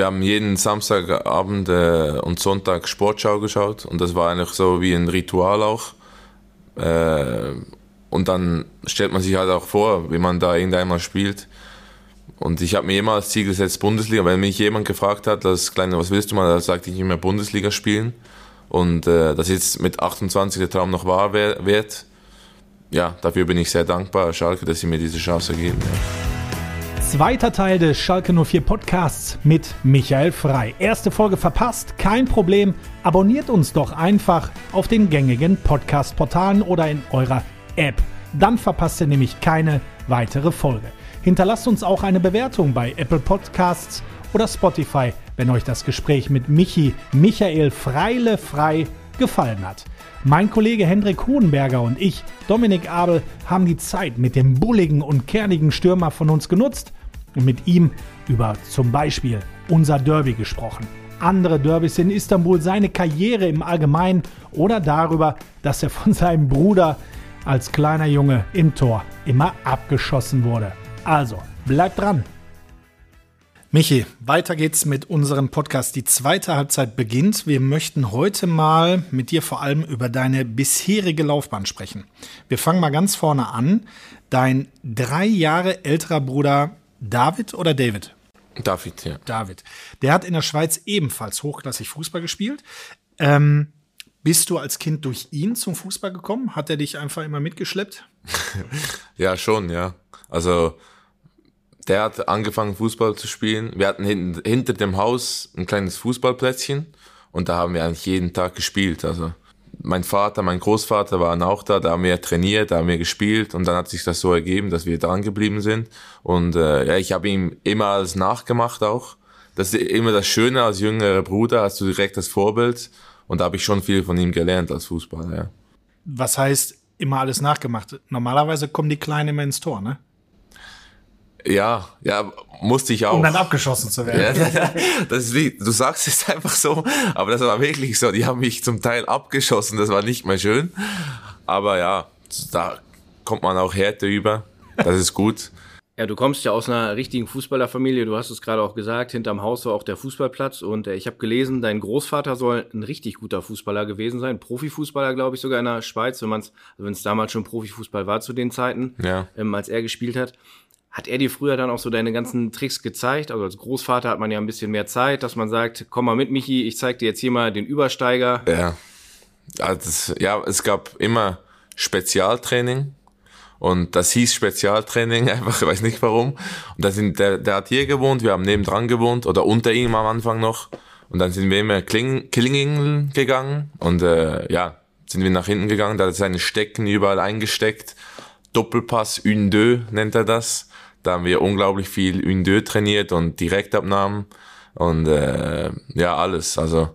wir haben jeden Samstagabend äh, und Sonntag Sportschau geschaut und das war eigentlich so wie ein Ritual auch. Äh, und dann stellt man sich halt auch vor, wie man da irgendeinmal spielt. Und ich habe mir immer als Ziel gesetzt, Bundesliga. Wenn mich jemand gefragt hat, das kleine, was willst du mal, da sagte ich immer Bundesliga spielen. Und äh, dass jetzt mit 28 der Traum noch wahr wird, ja, dafür bin ich sehr dankbar, Schalke, dass sie mir diese Chance geben. Ja. Zweiter Teil des Schalke 04 Podcasts mit Michael Frei. Erste Folge verpasst? Kein Problem. Abonniert uns doch einfach auf den gängigen Podcast-Portalen oder in eurer App. Dann verpasst ihr nämlich keine weitere Folge. Hinterlasst uns auch eine Bewertung bei Apple Podcasts oder Spotify, wenn euch das Gespräch mit Michi Michael Freile frei gefallen hat. Mein Kollege Hendrik Hohenberger und ich, Dominik Abel, haben die Zeit mit dem bulligen und kernigen Stürmer von uns genutzt und mit ihm über zum Beispiel unser Derby gesprochen. Andere Derbys in Istanbul, seine Karriere im Allgemeinen oder darüber, dass er von seinem Bruder als kleiner Junge im Tor immer abgeschossen wurde. Also, bleibt dran. Michi, weiter geht's mit unserem Podcast. Die zweite Halbzeit beginnt. Wir möchten heute mal mit dir vor allem über deine bisherige Laufbahn sprechen. Wir fangen mal ganz vorne an. Dein drei Jahre älterer Bruder David oder David? David, ja. David. Der hat in der Schweiz ebenfalls hochklassig Fußball gespielt. Ähm, bist du als Kind durch ihn zum Fußball gekommen? Hat er dich einfach immer mitgeschleppt? ja, schon, ja. Also der hat angefangen Fußball zu spielen. Wir hatten hinten, hinter dem Haus ein kleines Fußballplätzchen und da haben wir eigentlich jeden Tag gespielt. Also mein Vater, mein Großvater waren auch da, da haben wir trainiert, da haben wir gespielt und dann hat sich das so ergeben, dass wir dran geblieben sind. Und äh, ja, ich habe ihm immer alles nachgemacht auch. Das ist immer das Schöne als jüngerer Bruder, hast du direkt das Vorbild und da habe ich schon viel von ihm gelernt als Fußballer, ja. Was heißt immer alles nachgemacht? Normalerweise kommen die Kleinen immer ins Tor, ne? Ja, ja, musste ich auch. Um dann abgeschossen zu werden. Ja, das ist wie, du sagst es einfach so, aber das war wirklich so. Die haben mich zum Teil abgeschossen, das war nicht mehr schön. Aber ja, da kommt man auch Härte über. Das ist gut. Ja, du kommst ja aus einer richtigen Fußballerfamilie. Du hast es gerade auch gesagt. Hinterm Haus war auch der Fußballplatz. Und äh, ich habe gelesen, dein Großvater soll ein richtig guter Fußballer gewesen sein. Profifußballer, glaube ich, sogar in der Schweiz, wenn man es, also wenn es damals schon Profifußball war zu den Zeiten, ja. ähm, als er gespielt hat. Hat er dir früher dann auch so deine ganzen Tricks gezeigt? Also als Großvater hat man ja ein bisschen mehr Zeit, dass man sagt, komm mal mit, Michi, ich zeig dir jetzt hier mal den Übersteiger. Ja. Also, ja, es gab immer Spezialtraining und das hieß Spezialtraining, einfach, ich weiß nicht warum. Und da sind, der, der hat hier gewohnt, wir haben nebendran gewohnt oder unter ihm am Anfang noch. Und dann sind wir immer Kling, Klinging gegangen und äh, ja, sind wir nach hinten gegangen, da hat er seine Stecken überall eingesteckt. Doppelpass, une deux nennt er das. Da haben wir unglaublich viel une deux trainiert und Direktabnahmen und äh, ja, alles. Also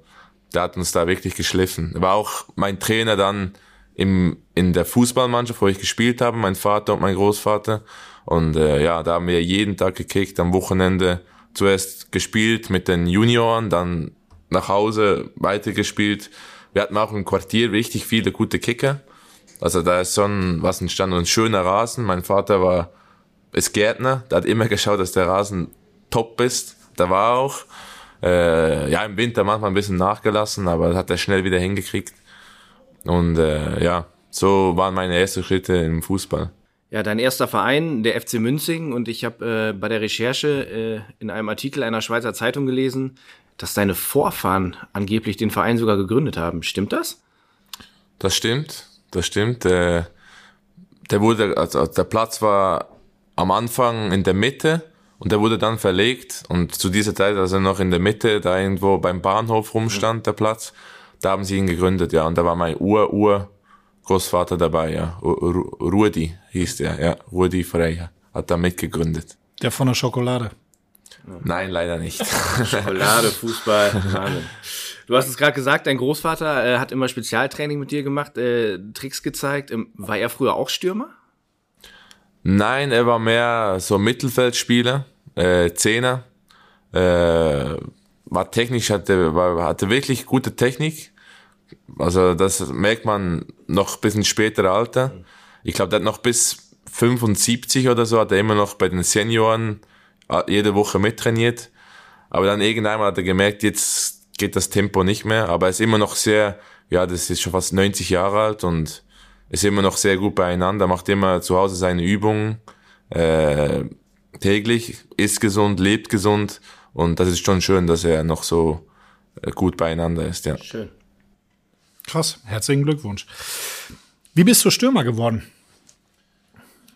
der hat uns da wirklich geschliffen. War auch mein Trainer dann im, in der Fußballmannschaft, wo ich gespielt habe, mein Vater und mein Großvater. Und äh, ja, da haben wir jeden Tag gekickt, am Wochenende zuerst gespielt mit den Junioren, dann nach Hause weitergespielt. Wir hatten auch im Quartier richtig viele gute Kicker. Also da ist schon was entstanden. Ein schöner Rasen. Mein Vater war, ist Gärtner, der hat immer geschaut, dass der Rasen top ist. Da war auch. Äh, ja, im Winter manchmal ein bisschen nachgelassen, aber das hat er schnell wieder hingekriegt. Und äh, ja, so waren meine ersten Schritte im Fußball. Ja, dein erster Verein, der FC Münzing, und ich habe äh, bei der Recherche äh, in einem Artikel einer Schweizer Zeitung gelesen, dass deine Vorfahren angeblich den Verein sogar gegründet haben. Stimmt das? Das stimmt, das stimmt. Äh, der wurde, also der Platz war am Anfang in der Mitte und der wurde dann verlegt und zu dieser Zeit, als er noch in der Mitte da irgendwo beim Bahnhof rumstand, der Platz, da haben sie ihn gegründet, ja. Und da war mein Ur-Ur-Großvater dabei, ja. Rudi hieß der, ja. Rudi Freya hat da mitgegründet. Der von der Schokolade. Nein, leider nicht. Schokolade, Fußball, Wahnsinn. Du hast es gerade gesagt, dein Großvater äh, hat immer Spezialtraining mit dir gemacht, äh, Tricks gezeigt. Ähm, war er früher auch Stürmer? Nein, er war mehr so Mittelfeldspieler, äh, Zehner. Äh, war technisch, hatte, war, hatte wirklich gute Technik. Also das merkt man noch bis ins spätere Alter. Ich glaube, der hat noch bis 75 oder so, hat er immer noch bei den Senioren äh, jede Woche mittrainiert. Aber dann irgendwann hat er gemerkt, jetzt geht das Tempo nicht mehr. Aber er ist immer noch sehr, ja, das ist schon fast 90 Jahre alt und ist immer noch sehr gut beieinander, macht immer zu Hause seine Übungen äh, täglich, isst gesund, lebt gesund und das ist schon schön, dass er noch so äh, gut beieinander ist. Ja. Schön. Krass, herzlichen Glückwunsch. Wie bist du Stürmer geworden?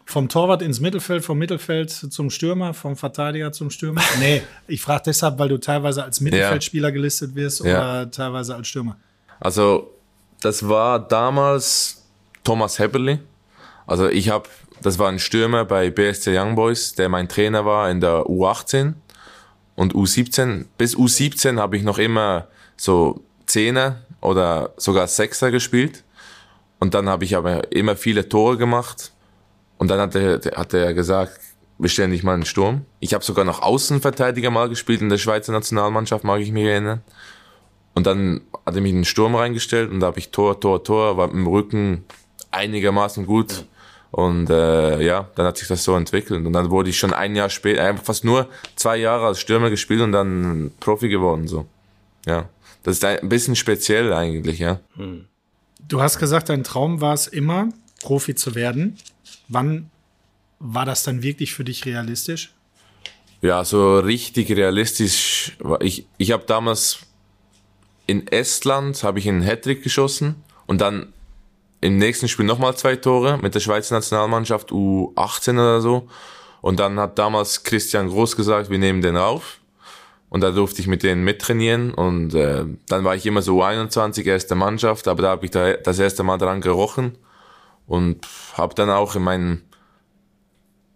Vom Torwart ins Mittelfeld, vom Mittelfeld zum Stürmer, vom Verteidiger zum Stürmer? Nee, ich frage deshalb, weil du teilweise als Mittelfeldspieler gelistet wirst Ja. oder teilweise als Stürmer. Also das war damals Thomas Heberli. Also ich habe, das war ein Stürmer bei BSC Young Boys, der mein Trainer war in der U18 und U17. Bis U17 habe ich noch immer so Zehner oder sogar Sechser gespielt. Und dann habe ich aber immer viele Tore gemacht. Und dann hat er, hat er gesagt, wir stellen dich mal in den Sturm. Ich habe sogar noch Außenverteidiger mal gespielt in der Schweizer Nationalmannschaft, mag ich mich erinnern. Und dann hat er mich in den Sturm reingestellt und da habe ich Tor, Tor, Tor, war mit dem Rücken einigermaßen gut. Und äh, ja, dann hat sich das so entwickelt. Und dann wurde ich schon ein Jahr später, einfach fast nur zwei Jahre als Stürmer gespielt und dann Profi geworden. So. Ja. Das ist ein bisschen speziell eigentlich, ja. Du hast gesagt, dein Traum war es immer, Profi zu werden. Wann war das dann wirklich für dich realistisch? Ja, so richtig realistisch. war Ich, ich habe damals in Estland habe ich einen Hattrick geschossen und dann im nächsten Spiel nochmal zwei Tore mit der Schweizer Nationalmannschaft U18 oder so. Und dann hat damals Christian Groß gesagt, wir nehmen den rauf. Und da durfte ich mit denen mittrainieren und äh, dann war ich immer so U21, erste Mannschaft, aber da habe ich da das erste Mal dran gerochen und habe dann auch in meinem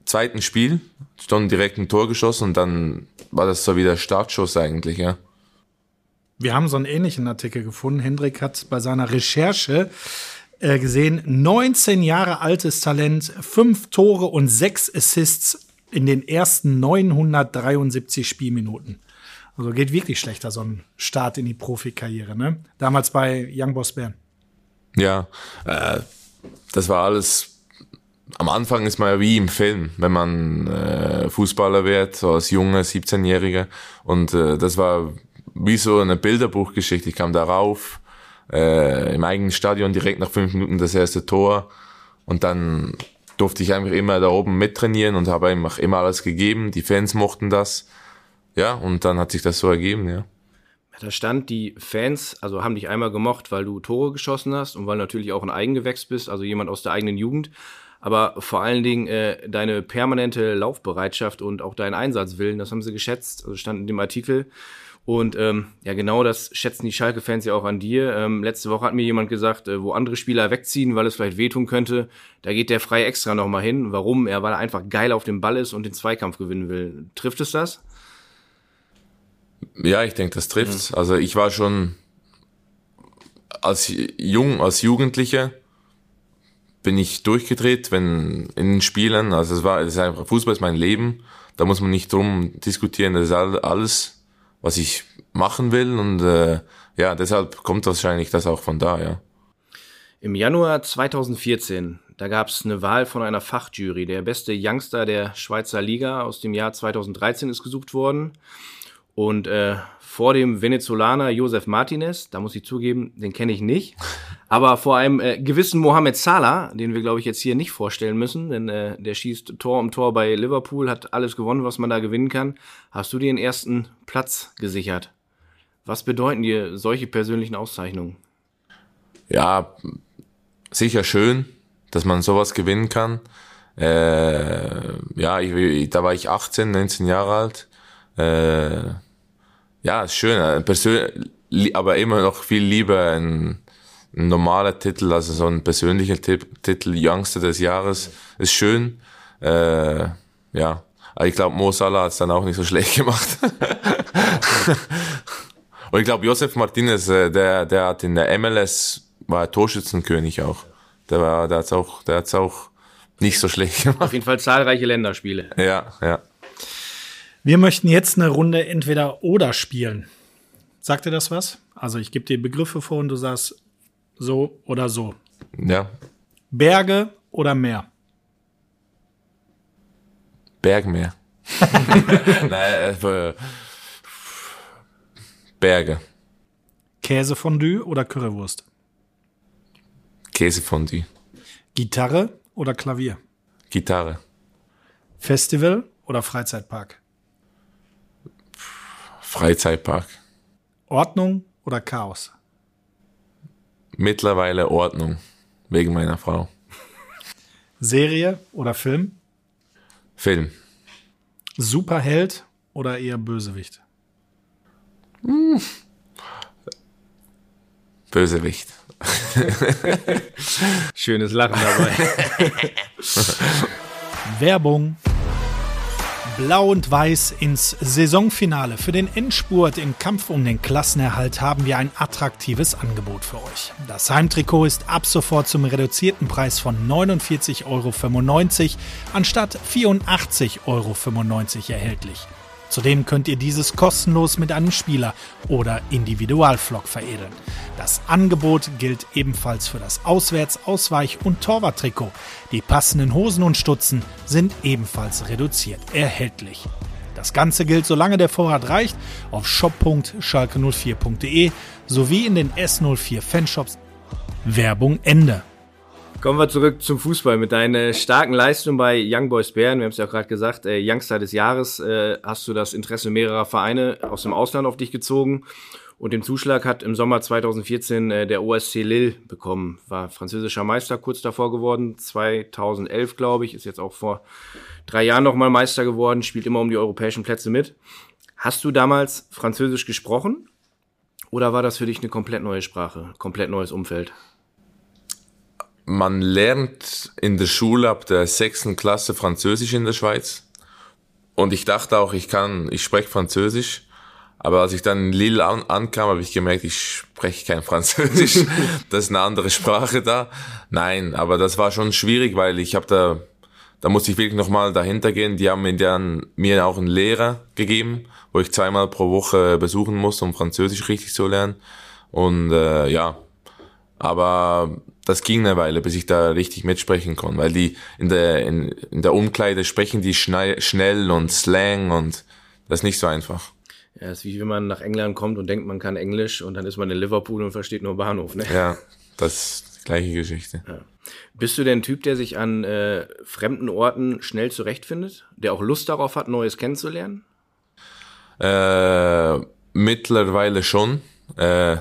zweiten Spiel schon direkt ein Tor geschossen und dann war das so wie der Startschuss eigentlich, ja. Wir haben so einen ähnlichen Artikel gefunden. Hendrik hat bei seiner Recherche äh, gesehen, 19 Jahre altes Talent, fünf Tore und sechs Assists in den ersten 973 Spielminuten. Also geht wirklich schlechter, so ein Start in die Profikarriere, ne? Damals bei Young Boss Bern. Ja, äh, das war alles. Am Anfang ist man ja wie im Film, wenn man äh, Fußballer wird, so als junger 17-Jähriger. Und äh, das war wie so eine Bilderbuchgeschichte. Ich kam da rauf, äh, im eigenen Stadion direkt nach fünf Minuten das erste Tor. Und dann durfte ich einfach immer da oben mittrainieren und habe einfach immer alles gegeben. Die Fans mochten das. Ja, und dann hat sich das so ergeben, ja. Da stand, die Fans, also haben dich einmal gemocht, weil du Tore geschossen hast und weil natürlich auch ein Eigengewächs bist, also jemand aus der eigenen Jugend. Aber vor allen Dingen äh, deine permanente Laufbereitschaft und auch deinen Einsatzwillen, das haben sie geschätzt, also stand in dem Artikel. Und ähm, ja, genau das schätzen die Schalke-Fans ja auch an dir. Ähm, letzte Woche hat mir jemand gesagt, äh, wo andere Spieler wegziehen, weil es vielleicht wehtun könnte, da geht der frei extra nochmal hin. Warum? Er, weil er einfach geil auf dem Ball ist und den Zweikampf gewinnen will. Trifft es das? Ja, ich denke, das trifft. Also ich war schon als jung, als Jugendlicher bin ich durchgedreht, wenn in den Spielen, also es war, es ist einfach, Fußball ist mein Leben, da muss man nicht drum diskutieren, das ist all- alles, was ich machen will und äh, ja, deshalb kommt wahrscheinlich das auch von da, ja. Im Januar 2014, da gab es eine Wahl von einer Fachjury. Der beste Youngster der Schweizer Liga aus dem Jahr 2013 ist gesucht worden. Und äh, vor dem Venezolaner Josef Martinez, da muss ich zugeben, den kenne ich nicht. Aber vor einem äh, gewissen Mohamed Salah, den wir, glaube ich, jetzt hier nicht vorstellen müssen, denn äh, der schießt Tor um Tor bei Liverpool, hat alles gewonnen, was man da gewinnen kann. Hast du dir den ersten Platz gesichert? Was bedeuten dir solche persönlichen Auszeichnungen? ja, sicher schön, dass man sowas gewinnen kann. Äh, ja, ich, da war ich 18, 19 Jahre alt. Äh, ja, ist schön, äh, persön li- aber immer noch viel lieber ein, ein normaler Titel, also so ein persönlicher Tipp, Titel, Youngster des Jahres, ist schön. Äh, ja, aber ich glaube, Mo Salah hat es dann auch nicht so schlecht gemacht. Und ich glaube, Josef Martinez, äh, der, der hat in der MLS, war Torschützenkönig auch. Der war, der hat's auch, der hat's auch nicht so schlecht gemacht. Auf jeden Fall zahlreiche Länderspiele. Ja, ja. Wir möchten jetzt eine Runde entweder oder spielen. Sagt dir das was? Also ich gebe dir Begriffe vor und du sagst so oder so. Ja. Berge oder Meer? Bergmeer. Nein, äh, Berge. Käsefondue oder Currywurst? Käsefondue. Gitarre oder Klavier? Gitarre. Festival oder Freizeitpark? Freizeitpark. Ordnung oder Chaos? Mittlerweile Ordnung. Wegen meiner Frau. Serie oder Film? Film. Superheld oder eher Bösewicht? Bösewicht. Schönes Lachen dabei. Werbung. Blau und Weiß ins Saisonfinale. Für den Endspurt im Kampf um den Klassenerhalt haben wir ein attraktives Angebot für euch. Das Heimtrikot ist ab sofort zum reduzierten Preis von 49,95 Euro anstatt 84,95 Euro erhältlich. Zudem könnt ihr dieses kostenlos mit einem Spieler oder Individualflock veredeln. Das Angebot gilt ebenfalls für das Auswärts-, Ausweich- und Torwarttrikot. Die passenden Hosen und Stutzen sind ebenfalls reduziert erhältlich. Das Ganze gilt, solange der Vorrat reicht, auf shop.schalke04.de sowie in den S04 Fanshops. Werbung Ende. Kommen wir zurück zum Fußball. Mit deiner starken Leistung bei Young Boys Bern, wir haben es ja auch gerade gesagt, äh, Youngster des Jahres, äh, hast du das Interesse mehrerer Vereine aus dem Ausland auf dich gezogen. Und den Zuschlag hat im Sommer 2014 äh, der OSC Lille bekommen. War französischer Meister kurz davor geworden, 2011 glaube ich, ist jetzt auch vor drei Jahren nochmal Meister geworden, spielt immer um die europäischen Plätze mit. Hast du damals Französisch gesprochen? Oder war das für dich eine komplett neue Sprache, komplett neues Umfeld? Man lernt in der Schule ab der sechsten Klasse Französisch in der Schweiz. Und ich dachte auch, ich kann, ich spreche Französisch. Aber als ich dann in Lille an, ankam, habe ich gemerkt, ich spreche kein Französisch. das ist eine andere Sprache da. Nein, aber das war schon schwierig, weil ich habe da, da musste ich wirklich nochmal dahinter gehen. Die haben mir dann mir auch einen Lehrer gegeben, wo ich zweimal pro Woche besuchen muss, um Französisch richtig zu lernen. Und äh, ja, aber das ging eine Weile, bis ich da richtig mitsprechen konnte, weil die in der, in, in der Umkleide sprechen die schnell, schnell und Slang und das ist nicht so einfach. Ja, ist wie wenn man nach England kommt und denkt, man kann Englisch und dann ist man in Liverpool und versteht nur Bahnhof, ne? Ja, das ist die gleiche Geschichte. Ja. Bist du der Typ, der sich an äh, fremden Orten schnell zurechtfindet? Der auch Lust darauf hat, Neues kennenzulernen? Äh, mittlerweile schon. Äh,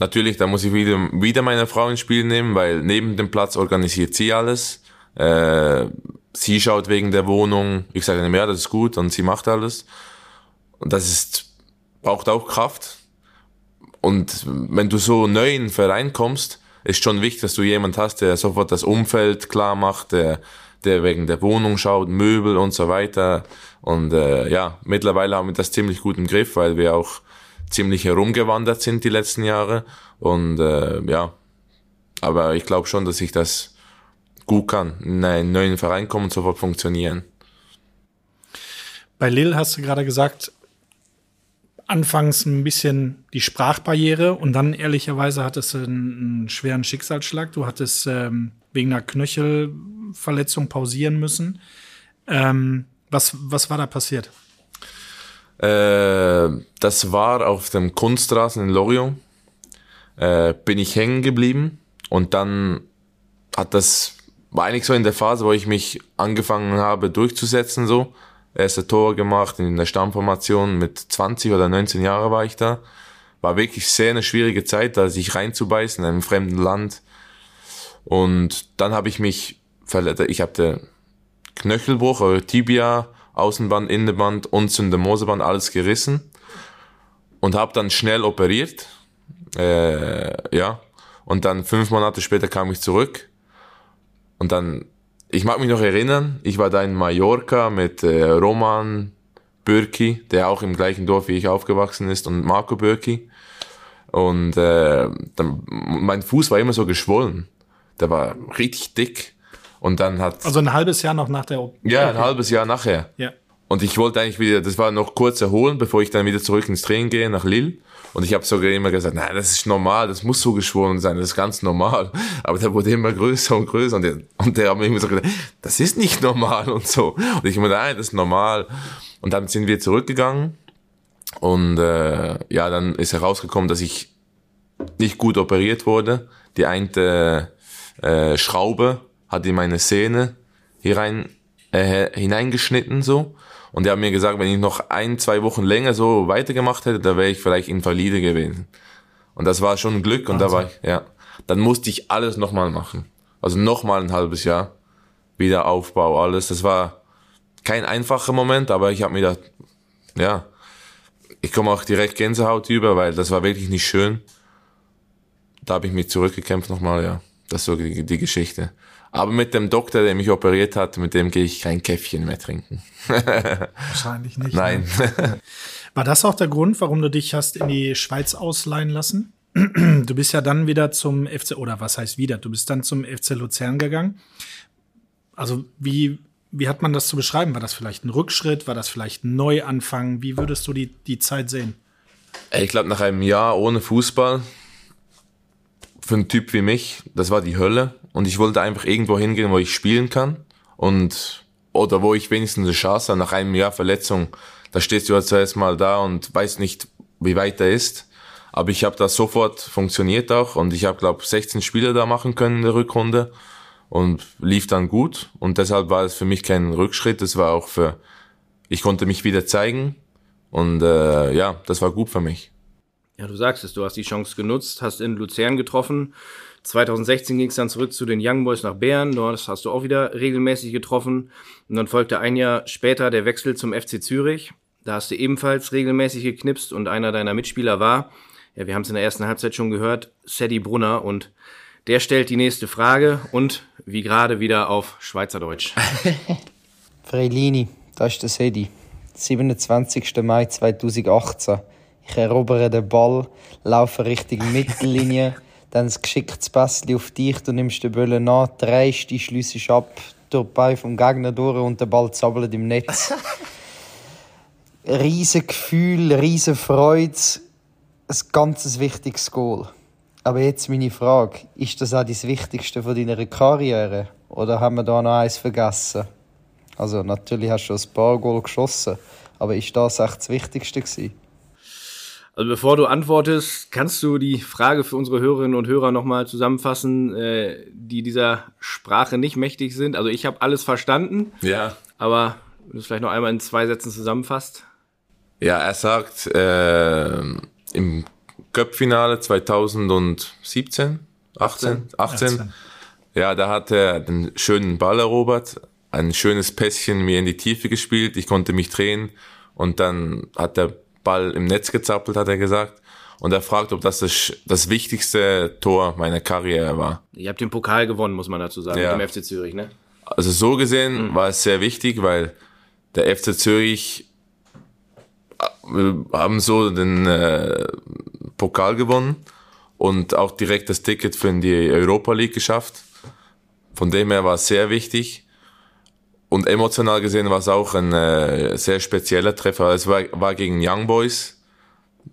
Natürlich, da muss ich wieder, wieder meine Frau ins Spiel nehmen, weil neben dem Platz organisiert sie alles. Äh, sie schaut wegen der Wohnung. Ich sage dann, ja, das ist gut und sie macht alles. Und das ist, braucht auch Kraft. Und wenn du so neu in den Verein kommst, ist schon wichtig, dass du jemand hast, der sofort das Umfeld klar macht, der, der wegen der Wohnung schaut, Möbel und so weiter. Und äh, ja, mittlerweile haben wir das ziemlich gut im Griff, weil wir auch ziemlich herumgewandert sind die letzten Jahre. Und äh, ja, aber ich glaube schon, dass ich das gut kann. In einen neuen Verein kommen und sofort funktionieren. Bei Lille hast du gerade gesagt, anfangs ein bisschen die Sprachbarriere und dann ehrlicherweise hattest du einen, einen schweren Schicksalsschlag. Du hattest ähm, wegen einer Knöchelverletzung pausieren müssen. Ähm, was, was war da passiert? Äh, das war auf dem Kunstrasen in Lorient. Äh, bin ich hängen geblieben und dann hat das, war eigentlich so in der Phase, wo ich mich angefangen habe durchzusetzen, so. Erste Tor gemacht in der Stammformation mit 20 oder 19 Jahren war ich da. War wirklich sehr eine schwierige Zeit, da sich reinzubeißen in einem fremden Land. Und dann habe ich mich verletzt. Ich hatte Knöchelbruch oder Tibia Außenband, Innenband und Syndemoseband alles gerissen und habe dann schnell operiert. Äh, ja. Und dann fünf Monate später kam ich zurück. Und dann, ich mag mich noch erinnern, ich war da in Mallorca mit äh, Roman Bürki, der auch im gleichen Dorf wie ich aufgewachsen ist, und Marco Bürki. Und äh, dann, mein Fuß war immer so geschwollen. Der war richtig dick. Und dann hat. Also ein halbes Jahr noch nach der OP. Ja, ein halbes Jahr nachher. Ja. Und ich wollte eigentlich wieder, das war noch kurz erholen, bevor ich dann wieder zurück ins Training gehe nach Lille. Und ich habe sogar immer gesagt, nein, das ist normal, das muss so geschwollen sein, das ist ganz normal. Aber der wurde immer größer und größer und der, und der hat mir immer so gesagt, das ist nicht normal und so. Und ich immer, nein, das ist normal. Und dann sind wir zurückgegangen Und äh, ja, dann ist herausgekommen, dass ich nicht gut operiert wurde. Die eine äh, Schraube hat in meine Sehne hier rein, äh, hineingeschnitten so. Und die haben mir gesagt, wenn ich noch ein, zwei Wochen länger so weitergemacht hätte, da wäre ich vielleicht Invalide gewesen. Und das war schon ein Glück und da war ich, ja. Dann musste ich alles nochmal machen. Also nochmal ein halbes Jahr. Wiederaufbau, alles. Das war kein einfacher Moment, aber ich habe mir gedacht, ja, ich komme auch direkt Gänsehaut über, weil das war wirklich nicht schön. Da habe ich mich zurückgekämpft nochmal, ja. Das ist so die, die Geschichte. Aber mit dem Doktor, der mich operiert hat, mit dem gehe ich kein Käffchen mehr trinken. Wahrscheinlich nicht. Nein. Ne? War das auch der Grund, warum du dich hast in die Schweiz ausleihen lassen? Du bist ja dann wieder zum FC, oder was heißt wieder? Du bist dann zum FC Luzern gegangen. Also wie, wie hat man das zu beschreiben? War das vielleicht ein Rückschritt? War das vielleicht ein Neuanfang? Wie würdest du die, die Zeit sehen? Ich glaube, nach einem Jahr ohne Fußball, für einen Typ wie mich, das war die Hölle. Und ich wollte einfach irgendwo hingehen, wo ich spielen kann. Und, oder wo ich wenigstens eine Chance habe, nach einem Jahr Verletzung, da stehst du ja zuerst mal da und weißt nicht, wie weit er ist. Aber ich habe das sofort funktioniert auch und ich habe, glaube 16 Spiele da machen können in der Rückrunde und lief dann gut. Und deshalb war es für mich kein Rückschritt. Es war auch für, ich konnte mich wieder zeigen und äh, ja, das war gut für mich. Ja, du sagst es, du hast die Chance genutzt, hast in Luzern getroffen. 2016 ging es dann zurück zu den Young Boys nach Bern. Dort hast du auch wieder regelmäßig getroffen. Und dann folgte ein Jahr später der Wechsel zum FC Zürich. Da hast du ebenfalls regelmäßig geknipst und einer deiner Mitspieler war, ja, wir haben es in der ersten Halbzeit schon gehört, Sadie Brunner und der stellt die nächste Frage und wie gerade wieder auf Schweizerdeutsch. Freilini, das ist der Sadie. 27. Mai 2018. Ich erobere den Ball, laufe Richtung Mittellinie, dann ein geschicktes Pässchen auf dich, du nimmst den Böllen an, drehst dich, schliessest ab, durch die Beine vom Gegner durch und der Ball zappelt im Netz. riesen Gefühl, riesen Freude, ein ganz wichtiges Goal. Aber jetzt meine Frage, ist das auch das Wichtigste von deiner Karriere? Oder haben wir da noch eins vergessen? Also natürlich hast du ein paar Goal geschossen, aber ist das echt das Wichtigste gewesen? Also bevor du antwortest, kannst du die Frage für unsere Hörerinnen und Hörer nochmal zusammenfassen, äh, die dieser Sprache nicht mächtig sind. Also ich habe alles verstanden. Ja. Aber wenn du es vielleicht noch einmal in zwei Sätzen zusammenfasst. Ja, er sagt äh, im Cup-Finale 2017, 18, 18, 18, ja, da hat er den schönen Ball erobert, ein schönes Pässchen mir in die Tiefe gespielt, ich konnte mich drehen und dann hat der Ball im Netz gezappelt, hat er gesagt. Und er fragt, ob das das, wichtigste Tor meiner Karriere war. Ihr habt den Pokal gewonnen, muss man dazu sagen, ja. mit dem FC Zürich, ne? Also so gesehen mhm. war es sehr wichtig, weil der FC Zürich wir haben so den äh, Pokal gewonnen und auch direkt das Ticket für die Europa League geschafft. Von dem her war es sehr wichtig. Und emotional gesehen war es auch ein äh, sehr spezieller Treffer. Es war, war gegen Young Boys,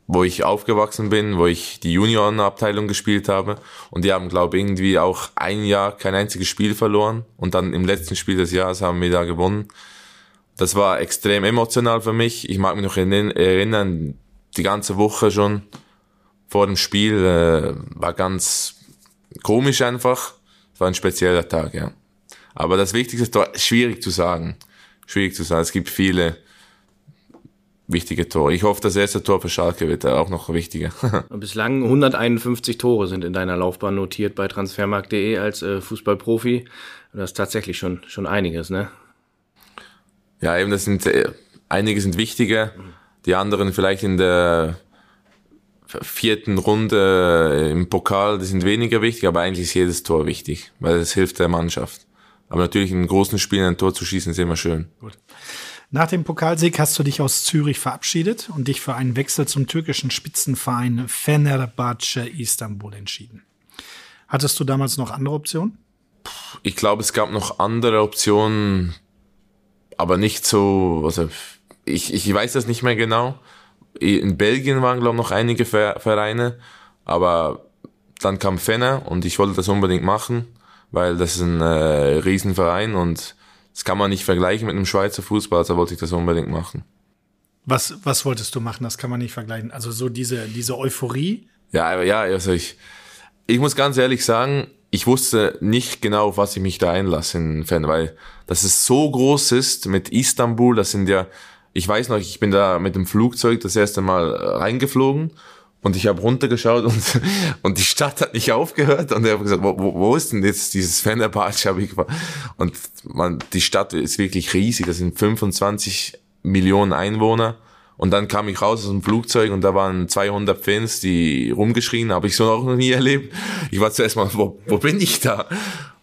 wo ich aufgewachsen bin, wo ich die Juniorenabteilung gespielt habe. Und die haben, glaube ich, irgendwie auch ein Jahr kein einziges Spiel verloren. Und dann im letzten Spiel des Jahres haben wir da gewonnen. Das war extrem emotional für mich. Ich mag mich noch erinnern, die ganze Woche schon vor dem Spiel äh, war ganz komisch einfach. Es war ein spezieller Tag, ja. Aber das Wichtigste ist schwierig zu sagen. Schwierig zu sagen. Es gibt viele wichtige Tore. Ich hoffe, das erste Tor für Schalke wird auch noch wichtiger. Bislang 151 Tore sind in deiner Laufbahn notiert bei transfermarkt.de als äh, Fußballprofi. Das ist tatsächlich schon, schon einiges, ne? Ja, eben, das sind, äh, einige sind wichtiger, die anderen vielleicht in der vierten Runde äh, im Pokal, die sind weniger wichtig, aber eigentlich ist jedes Tor wichtig, weil es hilft der Mannschaft. Aber natürlich in großen Spielen ein Tor zu schießen ist immer schön. Gut. Nach dem Pokalsieg hast du dich aus Zürich verabschiedet und dich für einen Wechsel zum türkischen Spitzenverein Fenerbahce Istanbul entschieden. Hattest du damals noch andere Optionen? Ich glaube, es gab noch andere Optionen, aber nicht so, also ich, ich weiß das nicht mehr genau. In Belgien waren, glaube ich, noch einige Vereine, aber dann kam Fenner und ich wollte das unbedingt machen, weil das ist ein äh, Riesenverein und das kann man nicht vergleichen mit einem Schweizer Fußball, also wollte ich das unbedingt machen. Was, was wolltest du machen? Das kann man nicht vergleichen. Also so diese, diese Euphorie. Ja, ja, also ich, ich muss ganz ehrlich sagen, ich wusste nicht genau, auf was ich mich da einlasse in Fan, weil das ist so groß ist mit Istanbul, das sind ja, ich weiß noch, ich bin da mit dem Flugzeug das erste Mal reingeflogen und ich habe runtergeschaut und, und die Stadt hat nicht aufgehört. Und ich habe gesagt, wo, wo, wo ist denn jetzt dieses Fenerbahce? Und man, die Stadt ist wirklich riesig, das sind 25 Millionen Einwohner. Und dann kam ich raus aus dem Flugzeug und da waren 200 Fans, die rumgeschrien, habe ich so auch noch nie erlebt. Ich war zuerst mal, wo, wo bin ich da?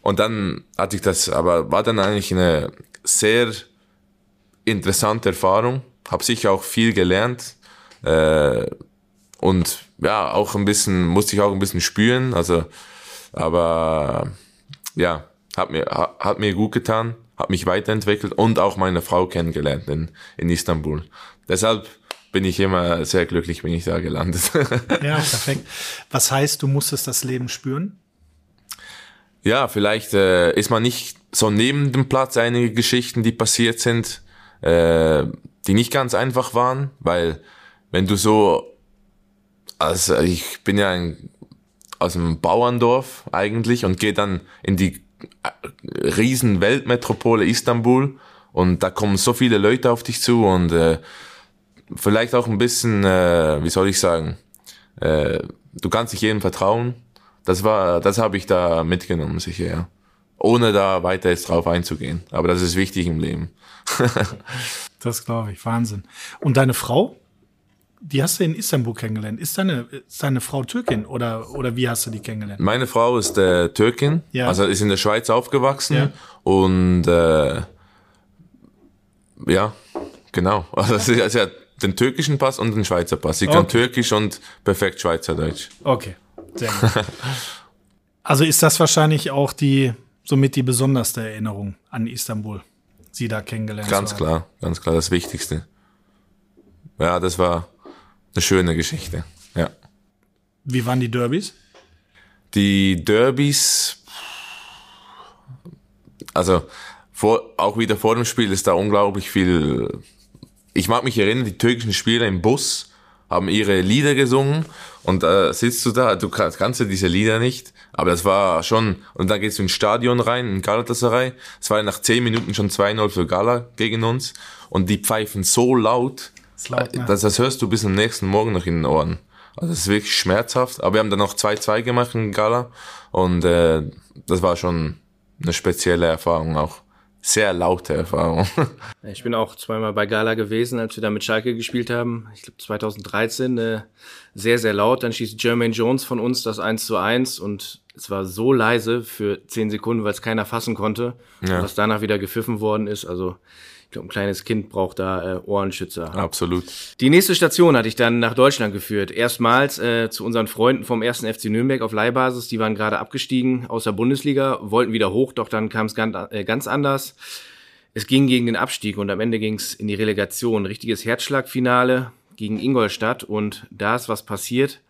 Und dann hatte ich das, aber war dann eigentlich eine sehr interessante Erfahrung, habe sicher auch viel gelernt. Äh, und ja, auch ein bisschen, musste ich auch ein bisschen spüren, also, aber ja, hat mir, hat mir gut getan, hat mich weiterentwickelt und auch meine Frau kennengelernt in, in Istanbul. Deshalb bin ich immer sehr glücklich, bin ich da gelandet. ja, perfekt. Was heißt, du musstest das Leben spüren? Ja, vielleicht äh, ist man nicht so neben dem Platz einige Geschichten, die passiert sind, äh, die nicht ganz einfach waren, weil wenn du so, also ich bin ja ein, aus einem Bauerndorf eigentlich und gehe dann in die äh, riesen Weltmetropole Istanbul und da kommen so viele Leute auf dich zu und äh, vielleicht auch ein bisschen, äh, wie soll ich sagen, äh, du kannst nicht jedem vertrauen. Das war, das habe ich da mitgenommen, sicher, ja. Ohne da weiter jetzt drauf einzugehen. Aber das ist wichtig im Leben. das glaube ich, Wahnsinn. Und deine Frau? Die hast du in Istanbul kennengelernt. Ist deine, ist deine Frau Türkin oder, oder wie hast du die kennengelernt? Meine Frau ist äh, Türkin, ja. also ist in der Schweiz aufgewachsen ja. und äh, ja, genau. Also sie, sie hat den türkischen Pass und den Schweizer Pass. Sie kann okay. Türkisch und perfekt Schweizerdeutsch. Okay, sehr gut. also ist das wahrscheinlich auch die, somit die besonderste Erinnerung an Istanbul, sie da kennengelernt Ganz klar, ganz klar, das Wichtigste. Ja, das war eine schöne Geschichte, ja. Wie waren die Derbys? Die Derbys, also vor, auch wieder vor dem Spiel ist da unglaublich viel. Ich mag mich erinnern, die türkischen Spieler im Bus haben ihre Lieder gesungen und äh, sitzt du da, du kannst, kannst ja diese Lieder nicht, aber das war schon, und dann gehst du ins Stadion rein, in Galatasaray, es war nach zehn Minuten schon 2-0 für Gala gegen uns und die pfeifen so laut, laut, ja. das, das hörst du bis am nächsten Morgen noch in den Ohren. Also das ist wirklich schmerzhaft, aber wir haben dann noch 2-2 gemacht in Gala und äh, das war schon eine spezielle Erfahrung auch sehr laute Erfahrung. Ich bin auch zweimal bei Gala gewesen, als wir da mit Schalke gespielt haben. Ich glaube 2013, äh, sehr, sehr laut. Dann schießt Jermaine Jones von uns das 1 zu 1 und es war so leise für 10 Sekunden, weil es keiner fassen konnte. Ja. was danach wieder gepfiffen worden ist. Also ein kleines Kind braucht da äh, Ohrenschützer. Absolut. Die nächste Station hatte ich dann nach Deutschland geführt. Erstmals äh, zu unseren Freunden vom ersten FC Nürnberg auf Leihbasis. Die waren gerade abgestiegen aus der Bundesliga, wollten wieder hoch, doch dann kam es ganz, äh, ganz anders. Es ging gegen den Abstieg und am Ende ging es in die Relegation. Richtiges Herzschlagfinale gegen Ingolstadt und da ist was passiert.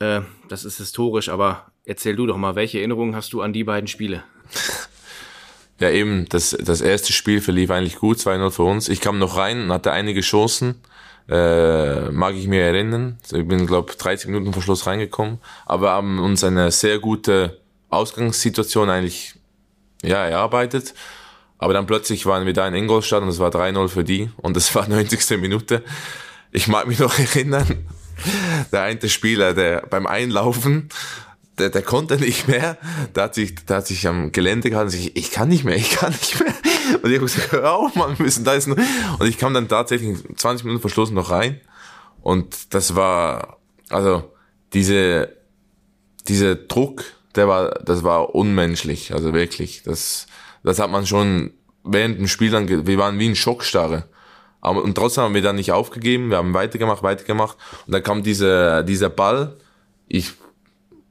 Äh, das ist historisch, aber erzähl du doch mal, welche Erinnerungen hast du an die beiden Spiele? Ja, eben, das, das erste Spiel verlief eigentlich gut, 2-0 für uns. Ich kam noch rein und hatte einige Chancen, äh, mag ich mir erinnern. Ich bin, glaube 30 Minuten vor Schluss reingekommen, aber haben uns eine sehr gute Ausgangssituation eigentlich ja, erarbeitet. Aber dann plötzlich waren wir da in Ingolstadt und es war 3-0 für die und es war 90. Minute. Ich mag mich noch erinnern, der eine Spieler, der beim Einlaufen der, der konnte nicht mehr. Der hat sich, der hat sich am Gelände gehalten und sich, ich kann nicht mehr, ich kann nicht mehr. Und ich habe gesagt, hör auf, man, wir müssen da jetzt noch. Und ich kam dann tatsächlich 20 Minuten verschlossen noch rein. Und das war, also, diese, dieser Druck, der war, das war unmenschlich, also wirklich. Das, das hat man schon während dem Spiel dann, wir waren wie ein Schockstarre. Und trotzdem haben wir dann nicht aufgegeben, wir haben weitergemacht, weitergemacht. Und dann kam dieser, dieser Ball, ich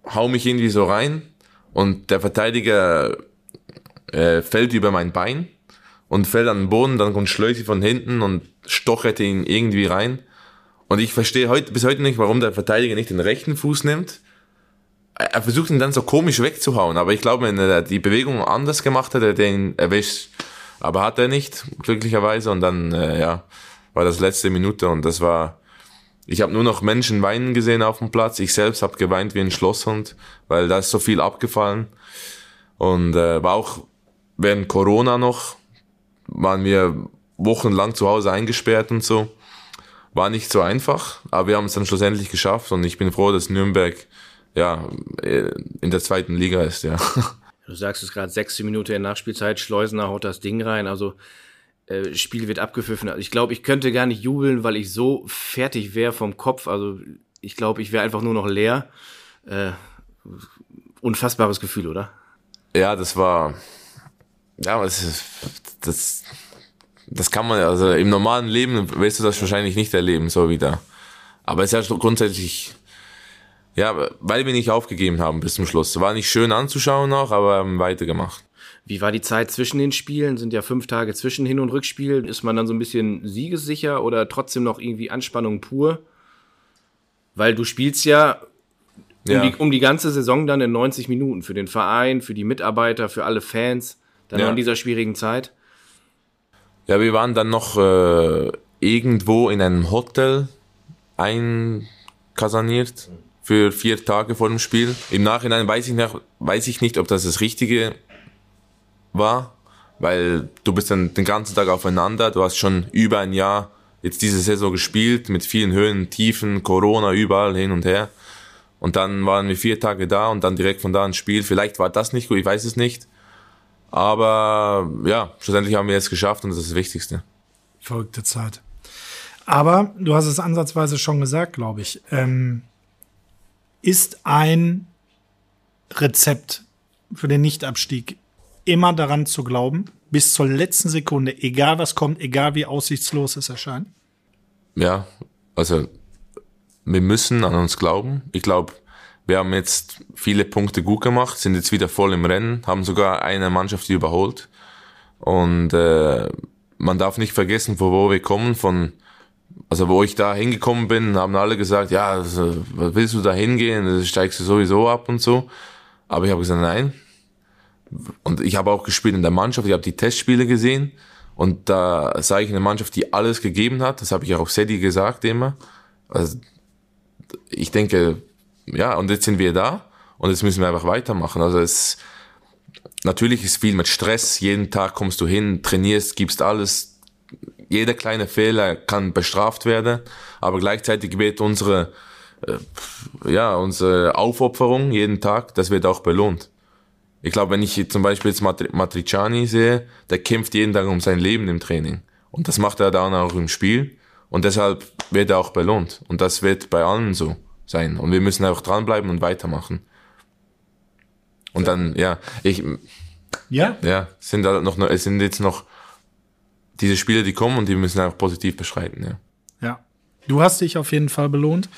hau mich irgendwie so rein und der Verteidiger äh, fällt über mein Bein und fällt an den Boden, dann kommt Schleusi von hinten und stochert ihn irgendwie rein. Und ich verstehe heute, bis heute nicht, warum der Verteidiger nicht den rechten Fuß nimmt. Er versucht ihn dann so komisch wegzuhauen, aber ich glaube, wenn er die Bewegung anders gemacht hätte er den erwischt. Aber hat er nicht, glücklicherweise. Und dann, äh, ja, war das letzte Minute und das war, ich habe nur noch Menschen weinen gesehen auf dem Platz. Ich selbst habe geweint wie ein Schlosshund, weil da ist so viel abgefallen. Und äh, war auch während Corona noch, waren wir wochenlang zu Hause eingesperrt und so. War nicht so einfach, aber wir haben es dann schlussendlich geschafft und ich bin froh, dass Nürnberg ja in der zweiten Liga ist, ja. Du sagst es gerade, sechste Minute in Nachspielzeit, Schleusener haut das Ding rein, also äh, Spiel wird abgepfiffen. Also ich glaube, ich könnte gar nicht jubeln, weil ich so fertig wäre vom Kopf. Also ich glaube, ich wäre einfach nur noch leer. Äh, unfassbares Gefühl, oder? Ja, das war, ja, das, das, das kann man, also im normalen Leben wirst du das wahrscheinlich nicht erleben, so wieder. Aber es ist ja grundsätzlich ja, weil wir nicht aufgegeben haben bis zum Schluss. War nicht schön anzuschauen auch, aber haben weitergemacht. Wie war die Zeit zwischen den Spielen? Sind ja fünf Tage zwischen Hin- und Rückspiel. Ist man dann so ein bisschen siegessicher oder trotzdem noch irgendwie Anspannung pur? Weil du spielst ja um, ja. Die, um die ganze Saison dann in 90 Minuten für den Verein, für die Mitarbeiter, für alle Fans, dann ja. in dieser schwierigen Zeit. Ja, wir waren dann noch äh, irgendwo in einem Hotel einkasaniert. Für vier Tage vor dem Spiel. Im Nachhinein weiß ich, nicht, weiß ich nicht, ob das das Richtige war, weil du bist dann den ganzen Tag aufeinander. Du hast schon über ein Jahr jetzt diese Saison gespielt mit vielen Höhen, Tiefen, Corona überall hin und her. Und dann waren wir vier Tage da und dann direkt von da ein Spiel. Vielleicht war das nicht gut, ich weiß es nicht. Aber ja, schlussendlich haben wir es geschafft und das ist das Wichtigste. Verrückte Zeit. Aber du hast es ansatzweise schon gesagt, glaube ich. Ähm, ist ein Rezept für den Nichtabstieg immer daran zu glauben, bis zur letzten Sekunde, egal was kommt, egal wie aussichtslos es erscheint? Ja, also wir müssen an uns glauben. Ich glaube, wir haben jetzt viele Punkte gut gemacht, sind jetzt wieder voll im Rennen, haben sogar eine Mannschaft überholt. Und äh, man darf nicht vergessen, von wo wir kommen, von also wo ich da hingekommen bin, haben alle gesagt, ja, also, was willst du da hingehen? Steigst du sowieso ab und so. Aber ich habe gesagt, nein. Und ich habe auch gespielt in der Mannschaft, ich habe die Testspiele gesehen und da sah ich eine Mannschaft, die alles gegeben hat. Das habe ich auch Sedi gesagt immer. Also ich denke, ja, und jetzt sind wir da und jetzt müssen wir einfach weitermachen. Also es natürlich ist viel mit Stress. Jeden Tag kommst du hin, trainierst, gibst alles, jeder kleine Fehler kann bestraft werden, aber gleichzeitig wird unsere, äh, ja, unsere Aufopferung jeden Tag, das wird auch belohnt. Ich glaube, wenn ich zum Beispiel jetzt Matri Matriciani sehe, der kämpft jeden Tag um sein Leben im Training. Und das macht er dann auch im Spiel. Und deshalb wird er auch belohnt. Und das wird bei allen so sein. Und wir müssen auch dranbleiben und weitermachen. Und dann, ja, ich, ja, ja, sind da noch, es sind jetzt noch diese Spiele, die kommen und die müssen auch positiv beschreiten, ja. Ja. Du hast dich auf jeden Fall belohnt,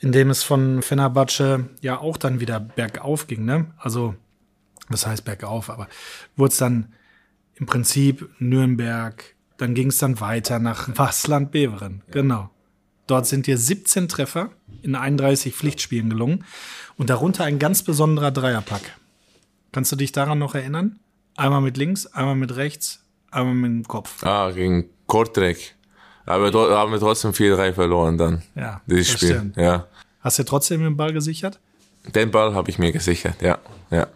indem es von Fenerbahce ja auch dann wieder bergauf ging, ne? Also, was heißt bergauf, aber wurde es dann im Prinzip Nürnberg, dann ging es dann weiter nach Wasland Beveren, ja. genau. Dort sind dir 17 Treffer in 31 Pflichtspielen gelungen und darunter ein ganz besonderer Dreierpack. Kannst du dich daran noch erinnern? Einmal mit links, einmal mit rechts, aber mit dem Kopf. Ah, gegen Kortrek. Aber da haben wir trotzdem 4-3 verloren dann. Ja. Dieses Spiel. Stimmt. Ja. Hast du trotzdem den Ball gesichert? Den Ball habe ich mir gesichert, ja. Ja.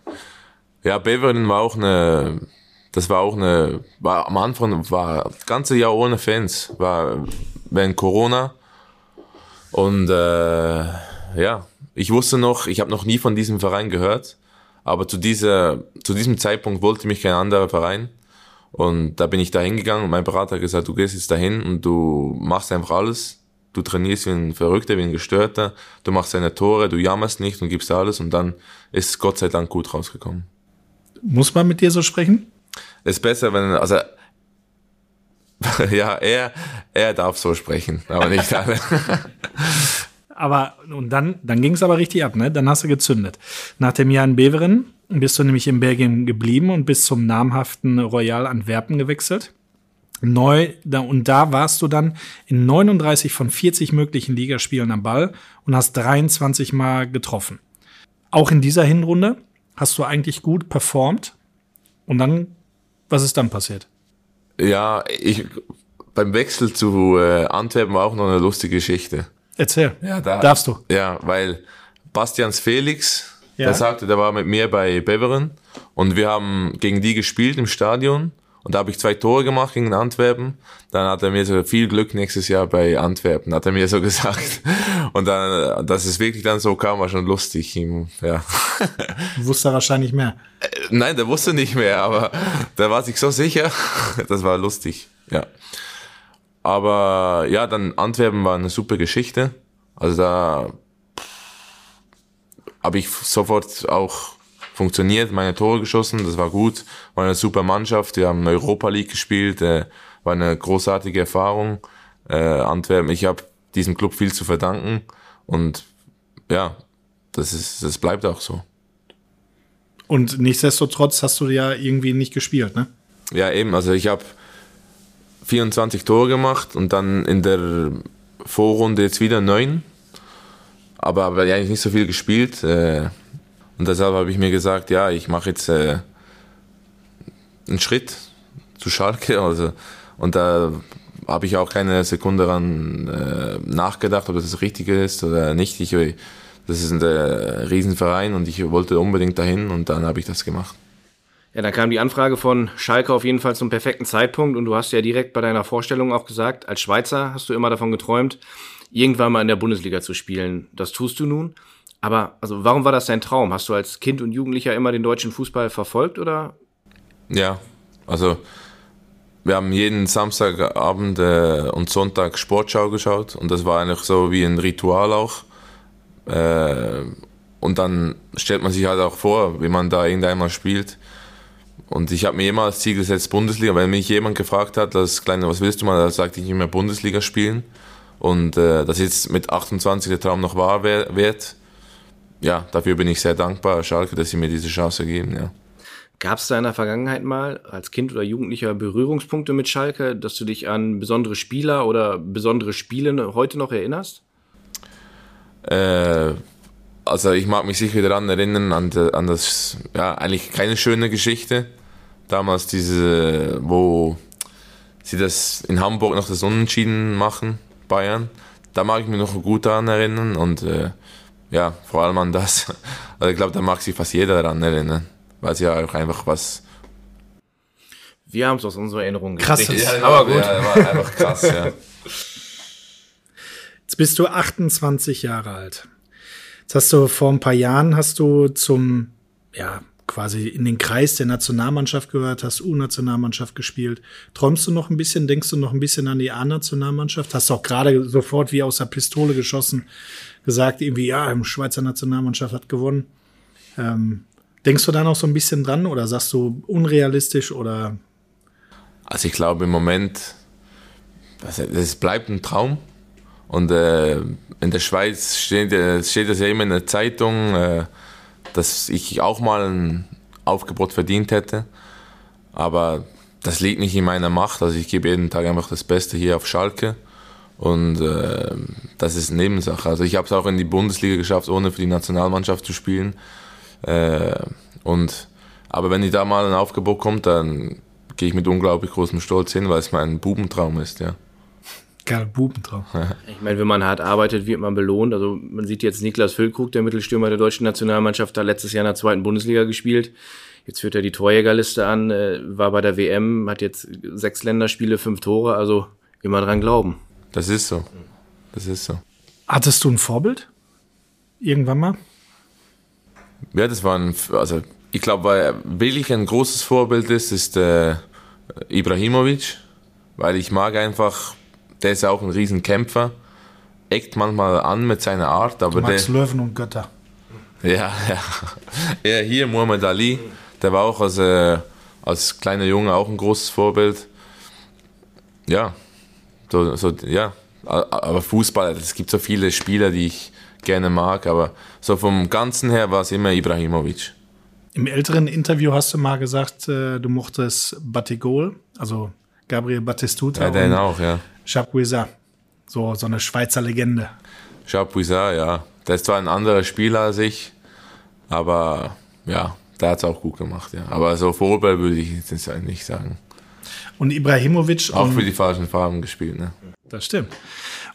Ja, Beveren war auch eine, das war auch eine, war am Anfang war das ganze Jahr ohne Fans, war während Corona. Und äh, ja, ich wusste noch, ich habe noch nie von diesem Verein gehört, aber zu dieser, zu diesem Zeitpunkt wollte mich kein anderer Verein. Und da bin ich da hingegangen und mein Berater hat gesagt, du gehst jetzt dahin und du machst einfach alles. Du trainierst wie ein Verrückter, wie ein Gestörter. Du machst deine Tore, du jammerst nicht und gibst alles und dann ist Gott sei Dank gut rausgekommen. Muss man mit dir so sprechen? Ist besser, wenn, also, ja, er, er darf so sprechen, aber nicht alle. aber, und dann, dann ging es aber richtig ab, ne? Dann hast du gezündet. Nach dem Jahr in Beveren bist du nämlich in Belgien geblieben und bist zum namhaften Royal Antwerpen gewechselt. Neu, da, und da warst du dann in 39 von 40 möglichen Ligaspielen am Ball und hast 23 Mal getroffen. Auch in dieser Hinrunde hast du eigentlich gut performt. Und dann, was ist dann passiert? Ja, ich, beim Wechsel zu äh, Antwerpen war auch noch eine lustige Geschichte. Erzähl. Ja, da, Darfst du. Ja, weil Bastians Felix, Ja. der sagte, der war mit mir bei Beveren und wir haben gegen die gespielt im Stadion und da habe ich zwei Tore gemacht gegen Antwerpen. Dann hat er mir so viel Glück nächstes Jahr bei Antwerpen, hat er mir so gesagt. Und dann, dass es wirklich dann so kam, war schon lustig. Ihm, Ja. Wusste er wahrscheinlich mehr. Nein, der wusste nicht mehr, aber der war sich so sicher. Das war lustig, ja. Aber ja, dann Antwerpen war eine super Geschichte. Also da habe ich sofort auch funktioniert, meine Tore geschossen, das war gut, war eine super Mannschaft, wir haben Europa League gespielt, äh, war eine großartige Erfahrung. Äh, Antwerpen, ich habe diesem Club viel zu verdanken und ja, das ist, das bleibt auch so. Und nichtsdestotrotz hast du ja irgendwie nicht gespielt, ne? Ja, eben. Also ich habe 24 Tore gemacht und dann in der Vorrunde jetzt wieder neun. Aber habe eigentlich nicht so viel gespielt. Äh, und deshalb habe ich mir gesagt, ja, ich mache jetzt äh, einen Schritt zu Schalke. Also, und da habe ich auch keine Sekunde daran äh, nachgedacht, ob das das Richtige ist oder nicht. Ich, das ist ein äh, Riesenverein und ich wollte unbedingt dahin und dann habe ich das gemacht. Ja, dann kam die Anfrage von Schalke auf jeden Fall zum perfekten Zeitpunkt und du hast ja direkt bei deiner Vorstellung auch gesagt, als Schweizer hast du immer davon geträumt, irgendwann mal in der Bundesliga zu spielen. Das tust du nun. Aber also warum war das dein Traum? Hast du als Kind und Jugendlicher immer den deutschen Fußball verfolgt oder? Ja, also wir haben jeden Samstagabend äh, und Sonntag Sportschau geschaut und das war eigentlich so wie ein Ritual auch. Äh, und dann stellt man sich halt auch vor, wie man da irgendeinmal spielt. Und ich habe mir immer als Ziel gesetzt, Bundesliga. Wenn mich jemand gefragt hat, das Kleine, was willst du mal, da sagte ich immer Bundesliga spielen. Und äh, dass jetzt mit 28 der Traum noch wahr wird, ja, dafür bin ich sehr dankbar, Schalke, dass sie mir diese Chance geben, ja. Gab es da in der Vergangenheit mal als Kind oder Jugendlicher Berührungspunkte mit Schalke, dass du dich an besondere Spieler oder besondere Spiele heute noch erinnerst? Äh, also ich mag mich sicher daran erinnern, an, an das, ja, eigentlich keine schöne Geschichte. Damals diese, wo sie das in Hamburg noch das Unentschieden machen, Bayern. Da mag ich mich noch gut daran erinnern und äh, ja, vor allem an das. Also ich glaube, da mag sich fast jeder daran erinnern, weil es ja auch einfach was... Wir haben es aus unserer Erinnerung Krass. gestrichen. Ja, aber gut. Ja, war einfach krass, ja. Jetzt bist du 28 Jahre alt. Jetzt hast du vor ein paar Jahren hast du zum, ja, quasi in den Kreis der Nationalmannschaft gehört, hast U-Nationalmannschaft gespielt. Träumst du noch ein bisschen, denkst du noch ein bisschen an die A-Nationalmannschaft? Hast du auch gerade sofort wie aus der Pistole geschossen gesagt, irgendwie, ja, die Schweizer Nationalmannschaft hat gewonnen. Ähm, denkst du da noch so ein bisschen dran oder sagst du unrealistisch oder Also ich glaube im Moment, das, das bleibt ein Traum. Und äh, in der Schweiz steht, äh, steht das ja immer in der Zeitung, äh, dass ich auch mal ein Aufgebot verdient hätte. Aber das liegt nicht in meiner Macht. Also ich gebe jeden Tag einfach das Beste hier auf Schalke. Und äh, das ist Nebensache. Also ich habe es auch in die Bundesliga geschafft, ohne für die Nationalmannschaft zu spielen. Äh, und, aber wenn die da mal ein Aufgebot kommt, dann gehe ich mit unglaublich großem Stolz hin, weil es mein Bubentraum ist, ja. geil Bubentraum? Ich meine, wenn man hart arbeitet, wird man belohnt. Also man sieht jetzt Niklas Füllkrug, der Mittelstürmer der deutschen Nationalmannschaft, da letztes Jahr in der zweiten Bundesliga gespielt. Jetzt führt er die Torjägerliste an, äh, war bei der WM, hat jetzt sechs Länderspiele, fünf Tore. Also immer dran glauben. Das ist so. Das ist so. Hattest du ein Vorbild? Irgendwann mal? Ja, das war ein, also ich glaube, weil wirklich ein großes Vorbild ist, ist äh, Ibrahimovic, weil ich mag einfach, der ist auch ein Riesenkämpfer, eckt manchmal an mit seiner Art, aber der, Max Löwen und Götter. Ja, ja. ja hier Muhammad Ali, der war auch als, äh, als kleiner Junge auch ein großes Vorbild. Ja, so, so, ja. Aber Fußball, es gibt so viele Spieler, die ich gerne mag, aber so vom Ganzen her war es immer Ibrahimovic. Im älteren Interview hast du mal gesagt, äh, du mochtest Batigol, also Gabriel Battistuta Ja, den auch, ja. Chapuisat. So, so eine Schweizer Legende. Chapuisat, ja. Der ist zwar ein anderer Spieler als ich, aber ja, der hat es auch gut gemacht, ja. Aber so Vorbild würde ich jetzt nicht sagen. Und Ibrahimovic. Auch für die falschen Farben gespielt, ne? Das stimmt.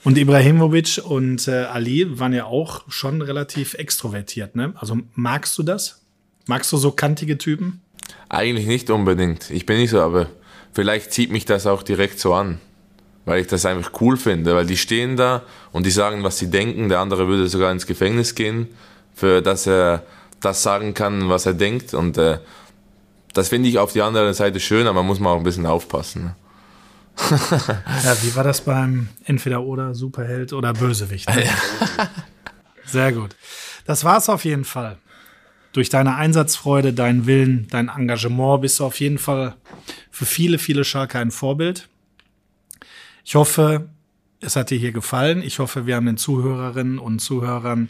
Und Ibrahimovic und äh, Ali waren ja auch schon relativ extrovertiert, ne? Also magst du das? Magst du so kantige Typen? Eigentlich nicht unbedingt. Ich bin nicht so, aber vielleicht zieht mich das auch direkt so an. Weil ich das einfach cool finde, weil die stehen da und die sagen, was sie denken. Der andere würde sogar ins Gefängnis gehen, für dass er das sagen kann, was er denkt. Und äh, das finde ich auf die andere Seite schön, aber man muss mal auch ein bisschen aufpassen. Ne? ja, wie war das beim Entweder oder Superheld oder Bösewicht? Sehr gut. Das war's auf jeden Fall. Durch deine Einsatzfreude, deinen Willen, dein Engagement bist du auf jeden Fall für viele, viele Schalke ein Vorbild. Ich hoffe, es hat dir hier gefallen. Ich hoffe, wir haben den Zuhörerinnen und Zuhörern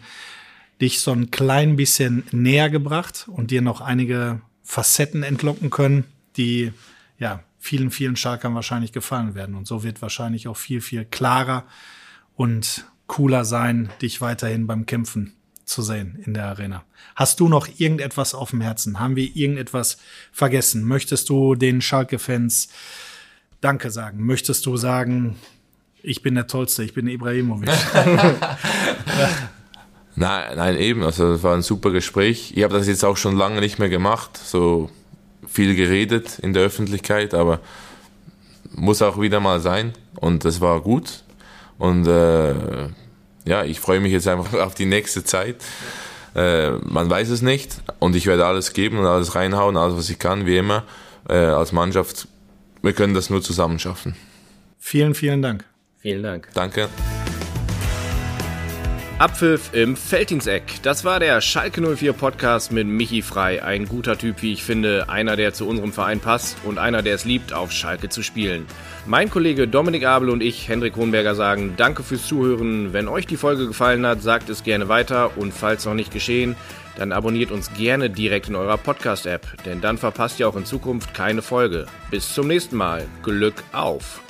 dich so ein klein bisschen näher gebracht und dir noch einige Facetten entlocken können, die ja vielen, vielen Schalkern wahrscheinlich gefallen werden. Und so wird wahrscheinlich auch viel, viel klarer und cooler sein, dich weiterhin beim Kämpfen zu sehen in der Arena. Hast du noch irgendetwas auf dem Herzen? Haben wir irgendetwas vergessen? Möchtest du den Schalke-Fans Danke sagen? Möchtest du sagen, ich bin der Tollste, ich bin Ibrahimovic? Nein, nein, eben. Also das war ein super Gespräch. Ich habe das jetzt auch schon lange nicht mehr gemacht, so viel geredet in der Öffentlichkeit, aber muss auch wieder mal sein. Und das war gut. Und äh, ja, ich freue mich jetzt einfach auf die nächste Zeit. Äh, man weiß es nicht und ich werde alles geben und alles reinhauen, alles was ich kann, wie immer. Äh, als Mannschaft, wir können das nur zusammen schaffen. Vielen, vielen Dank. Vielen Dank. Danke. Abpfiff im Feltingseck. Das war der Schalke 04 Podcast mit Michi Frei. Ein guter Typ, wie ich finde. Einer, der zu unserem Verein passt und einer, der es liebt, auf Schalke zu spielen. Mein Kollege Dominik Abel und ich, Hendrik Hohenberger, sagen Danke fürs Zuhören. Wenn euch die Folge gefallen hat, sagt es gerne weiter und falls noch nicht geschehen, dann abonniert uns gerne direkt in eurer Podcast-App, denn dann verpasst ihr auch in Zukunft keine Folge. Bis zum nächsten Mal. Glück auf!